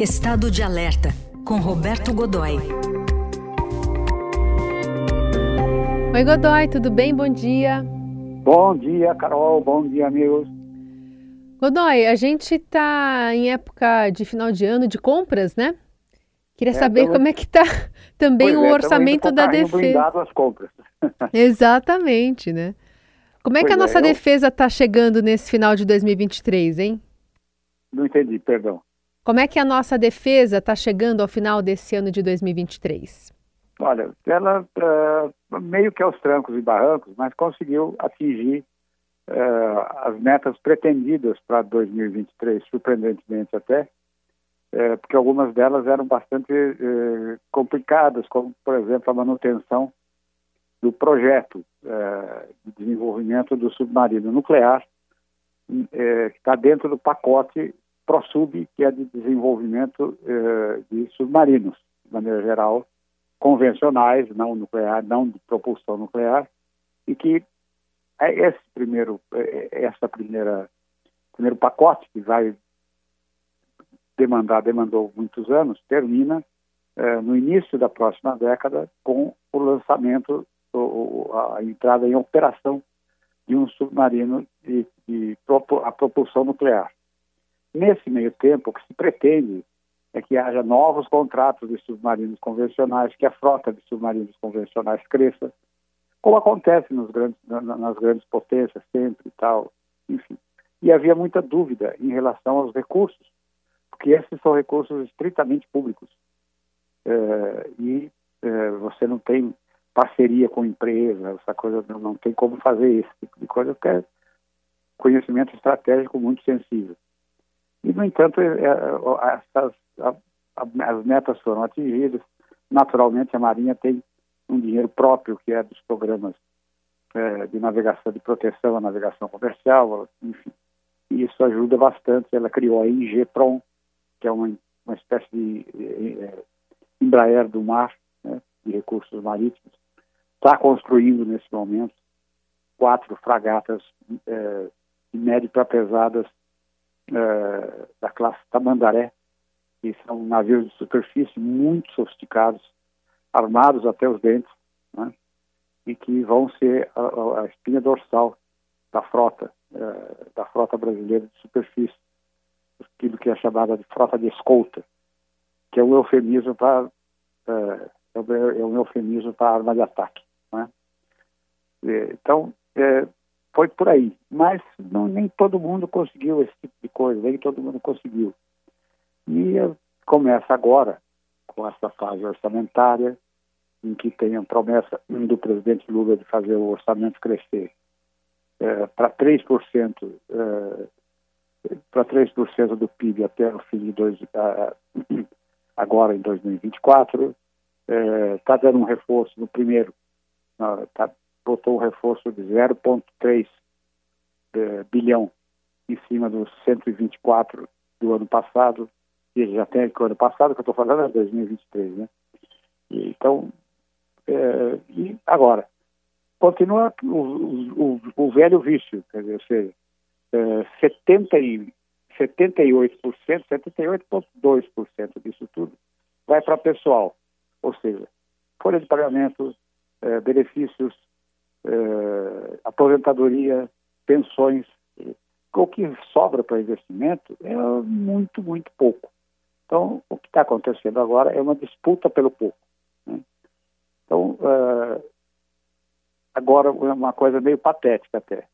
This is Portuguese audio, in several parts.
Estado de Alerta, com Roberto Godoy. Oi, Godoy, tudo bem? Bom dia. Bom dia, Carol. Bom dia, amigos. Godoy, a gente está em época de final de ano de compras, né? Queria É, saber tamo- como é que está também Pois o é, orçamento da defesa. às compras. Exatamente, né? Como é que a Pois é, nossa eu- defesa está chegando nesse final de 2023, hein? Não entendi, perdão. Como é que a nossa defesa está chegando ao final desse ano de 2023? Olha, ela eh, meio que aos trancos e barrancos, mas conseguiu atingir eh, as metas pretendidas para 2023, surpreendentemente até, eh, porque algumas delas eram bastante complicadas, como, por exemplo, a manutenção do projeto de desenvolvimento do submarino nuclear, que está dentro do pacote ProSub, que é de desenvolvimento eh, de submarinos, de maneira geral, convencionais, não nuclear, não de propulsão nuclear, e que é esse primeiro, é- é- essa primeira, primeiro pacote que vai demandar, demandou muitos anos, termina eh, no início da próxima década com o lançamento, o- a entrada em operação de um submarino de, de propu- a propulsão nuclear. Nesse meio tempo, o que se pretende é que haja novos contratos de submarinos convencionais, que a frota de submarinos convencionais cresça, como acontece nos grandes, na- na- nas grandes potências sempre e tal, enfim. E havia muita dúvida em relação aos recursos, porque esses são recursos estritamente públicos. Eh, e eh, você não tem parceria com empresa, essa coisa, não, não tem como fazer esse tipo de coisa, porque é conhecimento estratégico muito sensível. E, no entanto, eh, eh, essas, as metas foram atingidas. Naturalmente, a Marinha tem um dinheiro próprio, que é dos programas eh, de navegação, de proteção à navegação comercial, enfim. E isso ajuda bastante. Ela criou a INGPROM, que é uma, uma espécie de eh, eh, Embraer do mar, né, de recursos marítimos. Está construindo, nesse momento, quatro fragatas eh, de médio para pesadas eh, da classe Tamandaré, que são navios de superfície muito sofisticados, armados até os dentes, né? e que vão ser a, a- espinha dorsal da frota, eh, da frota brasileira de superfície, aquilo que é chamada de frota de escolta, que é um eufemismo para eh, é um- é eufemismo para arma de ataque. né? Então, eh, foi por aí. Mas não, nem todo mundo conseguiu esse tipo de coisa, nem todo mundo conseguiu. E começa agora, com essa fase orçamentária, em que tem a promessa do presidente Lula de fazer o orçamento crescer eh, para 3%, eh, para 3% do PIB até o fim de dois, ah, agora em 2024. Está dando um reforço no primeiro, ah, tá, botou um reforço de 0,3 eh, bilhão em cima dos 124 do ano passado, e já tem que o ano passado que eu estou falando é 2023, né? E, então, eh, e agora, continua o, o, o velho vício, quer dizer, ou seja, eh, 70 e, 78%, 78,2% disso tudo vai para pessoal, ou seja, folha de pagamento, eh, benefícios, aposentadoria, pensões, o que sobra para investimento é muito, muito pouco. Então, o que está acontecendo agora é uma disputa pelo pouco. né? Então, eh, agora é uma coisa meio patética até.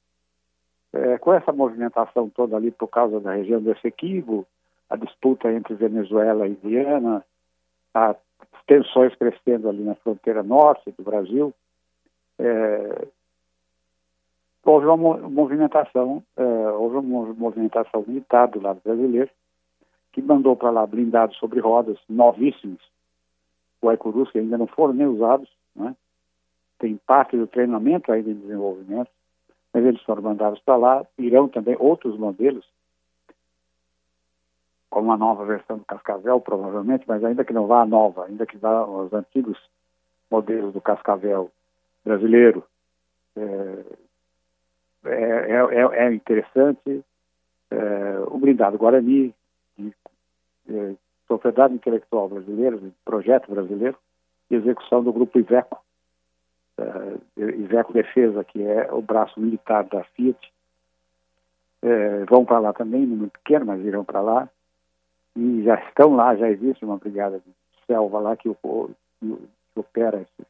Eh, com essa movimentação toda ali por causa da região do Essequibo, a disputa entre Venezuela e Guiana, as tensões crescendo ali na fronteira norte do Brasil, eh, houve uma mo- movimentação, eh, houve uma movimentação militar do lado brasileiro, que mandou para lá blindados sobre rodas, novíssimos, o Aicurus, que ainda não foram nem usados, né? tem parte do treinamento ainda em desenvolvimento, mas eles foram mandados para lá, irão também outros modelos, como a nova versão do Cascavel, provavelmente, mas ainda que não vá a nova, ainda que vá os antigos modelos do Cascavel brasileiro, é, é, é, é interessante. É, o blindado Guarani, que, é, propriedade intelectual brasileira, projeto brasileiro, e execução do grupo Iveco, uh, Iveco Defesa, que é o braço militar da Fiat. Uh, vão para lá também, número pequeno, mas irão para lá. E já estão lá, já existe uma brigada de selva lá que, que opera esse,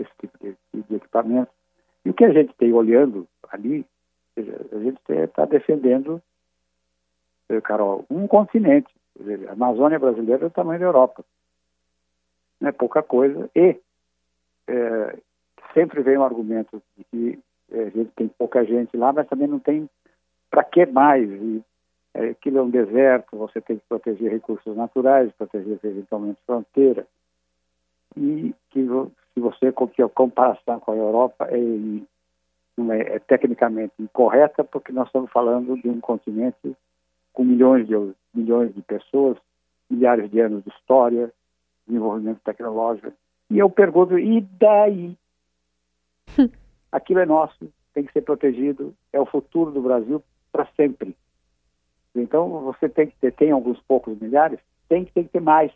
esse tipo de, de, equipamento. E o que a gente tem olhando ali, a gente está defendendo, eh, Carol, um continente. a Amazônia brasileira é o tamanho da Europa. Não é pouca coisa. E é, sempre vem o um argumento de que é, a gente tem pouca gente lá, mas também não tem para que mais. E, é, aquilo é um deserto, você tem que proteger recursos naturais, proteger eventualmente fronteira. E que se você que a comparação com a Europa é, é, é, tecnicamente incorreta, porque nós estamos falando de um continente com milhões de milhões de pessoas, milhares de anos de história, desenvolvimento tecnológico. E eu pergunto, e daí? Aquilo é nosso, tem que ser protegido, é o futuro do Brasil para sempre. Então, você tem que ter, tem alguns poucos milhares, tem que, tem que ter mais.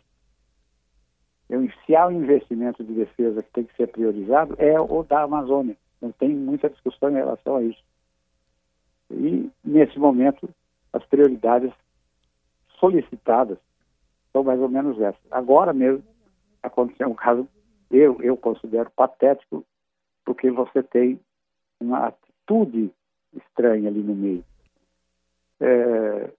Eu, se há um investimento de defesa que tem que ser priorizado, é o da Amazônia. Não tem muita discussão em relação a isso. E, nesse momento, as prioridades solicitadas são mais ou menos essas. Agora mesmo aconteceu um caso, eu, eu considero patético, porque você tem uma atitude estranha ali no meio. É,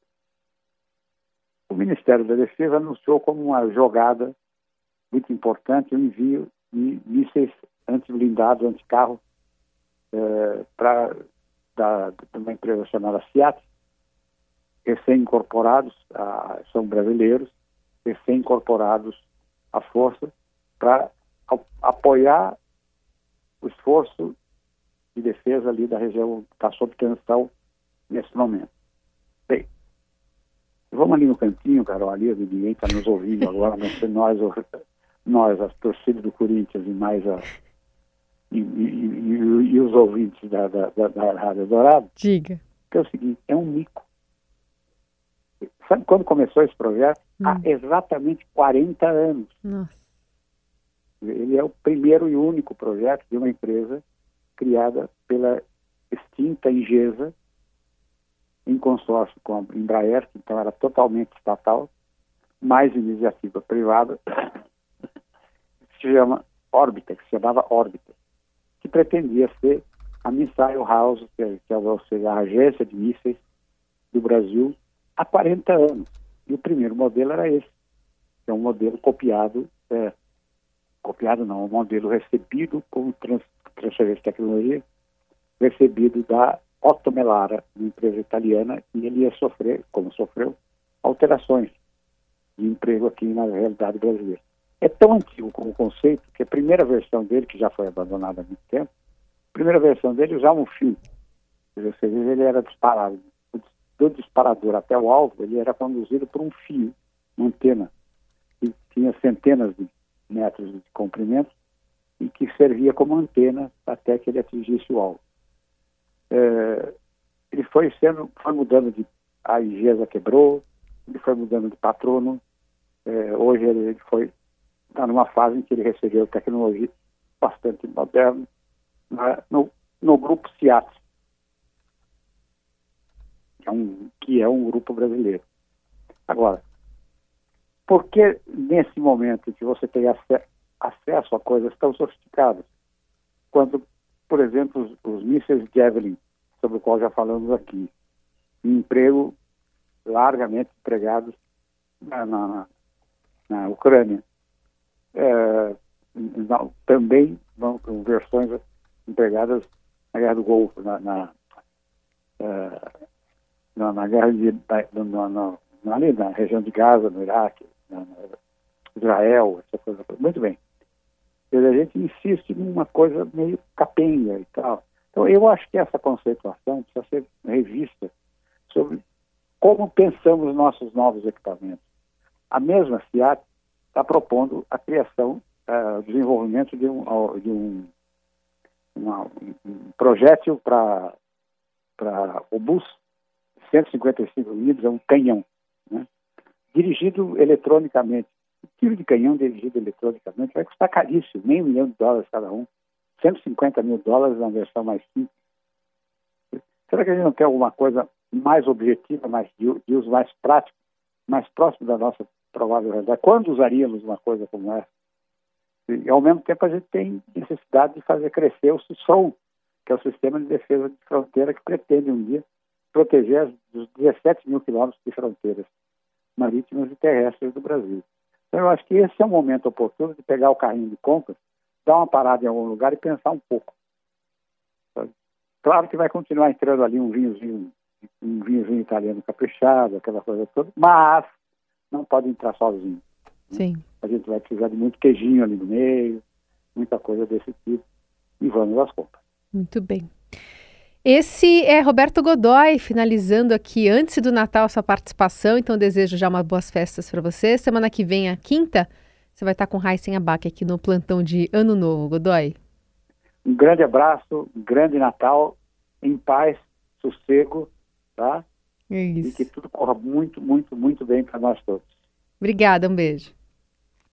o Ministério da Defesa anunciou como uma jogada muito importante o envio de mísseis anti-blindados, anti-carro, é, para uma empresa chamada Fiat, recém-incorporados, são brasileiros, recém-incorporados à força, para apoiar o esforço de defesa ali da região que está sob tensão nesse momento. Bem, vamos ali no cantinho, Carol, ali, ninguém está nos ouvindo agora, sei nós, nós, as torcidas do Corinthians e mais a, e, e, e, os ouvintes da, da, da, da Rádio Dourado. Diga. Que é o seguinte, é um mico. Sabe quando começou esse projeto? Hum. Há exatamente 40 anos. Nossa. Ele é o primeiro e único projeto de uma empresa criada pela extinta Ingesa, em consórcio com a Embraer, que então era totalmente estatal, mais iniciativa privada, se chama Orbita, que se chamava Orbita, que pretendia ser a Missile House, que é, que é ou seja, a agência de mísseis do Brasil, há 40 anos. E o primeiro modelo era esse, que é um modelo copiado, é, copiado não, um modelo recebido como trans, transferência de tecnologia, recebido da Otto Melara, uma empresa italiana, e ele ia sofrer, como sofreu, alterações de emprego aqui na realidade brasileira. É tão antigo como conceito que a primeira versão dele, que já foi abandonada há muito tempo, a primeira versão dele usava um fio. Você vê, ele era disparado do disparador até o alvo, ele era conduzido por um fio, uma antena, que tinha centenas de metros de comprimento e que servia como antena até que ele atingisse o alvo. É, ele foi sendo, foi mudando de, a IGESA quebrou, ele foi mudando de patrono, é, hoje ele, ele foi, está numa fase em que ele recebeu tecnologia bastante moderna no, no grupo CIAT, que é um, que é um grupo brasileiro. Agora, por que nesse momento em que você tem ac acesso a coisas tão sofisticadas, quando, por exemplo, os, os mísseis Javelin, sobre o qual já falamos aqui, emprego largamente empregados na, na, na Ucrânia, é, não, também vão com versões empregadas na Guerra do Golfo, na, na é, na, na guerra de, na, na, ali na região de Gaza, no Iraque, na, Israel, essa coisa. Muito bem. a gente insiste numa coisa meio capenga e tal. Então, eu acho que essa conceituação precisa ser revista sobre como pensamos nossos novos equipamentos. A mesma Fiat está propondo a criação, uh, o desenvolvimento de um, de um, uma, um projétil para obus 155 litros, é um canhão. Né? dirigido eletronicamente. O tiro de canhão dirigido eletronicamente vai custar caríssimo, meio milhão de dólares cada um, 150 mil dólares na versão mais simples. Será que a gente não tem alguma coisa mais objetiva, mais de uso mais prático, mais próximo da nossa provável realidade? Quando usaríamos uma coisa como essa? E, ao mesmo tempo, a gente tem necessidade de fazer crescer o SISOM, que é o Sistema de Defesa de Fronteira, que pretende um dia proteger os 17 mil quilômetros de fronteiras marítimas e terrestres do Brasil. Então, eu acho que esse é um momento oportuno de pegar o carrinho de compras, dar uma parada em algum lugar e pensar um pouco. Claro que vai continuar entrando ali um vinhozinho, um vinhozinho italiano caprichado, aquela coisa toda, mas não pode entrar sozinho. Né? Sim. A gente vai precisar de muito queijinho ali no meio, muita coisa desse tipo, e vamos às compras. Muito bem. Esse é Roberto Godoy, finalizando aqui antes do Natal a sua participação, então desejo já umas boas festas para você. Semana que vem, a quinta, você vai estar com Raíssen Abac aqui no plantão de Ano Novo, Godoy. Um grande abraço, um grande Natal, em paz, sossego, tá? É isso. E que tudo corra muito, muito, muito bem para nós todos. Obrigada, um beijo.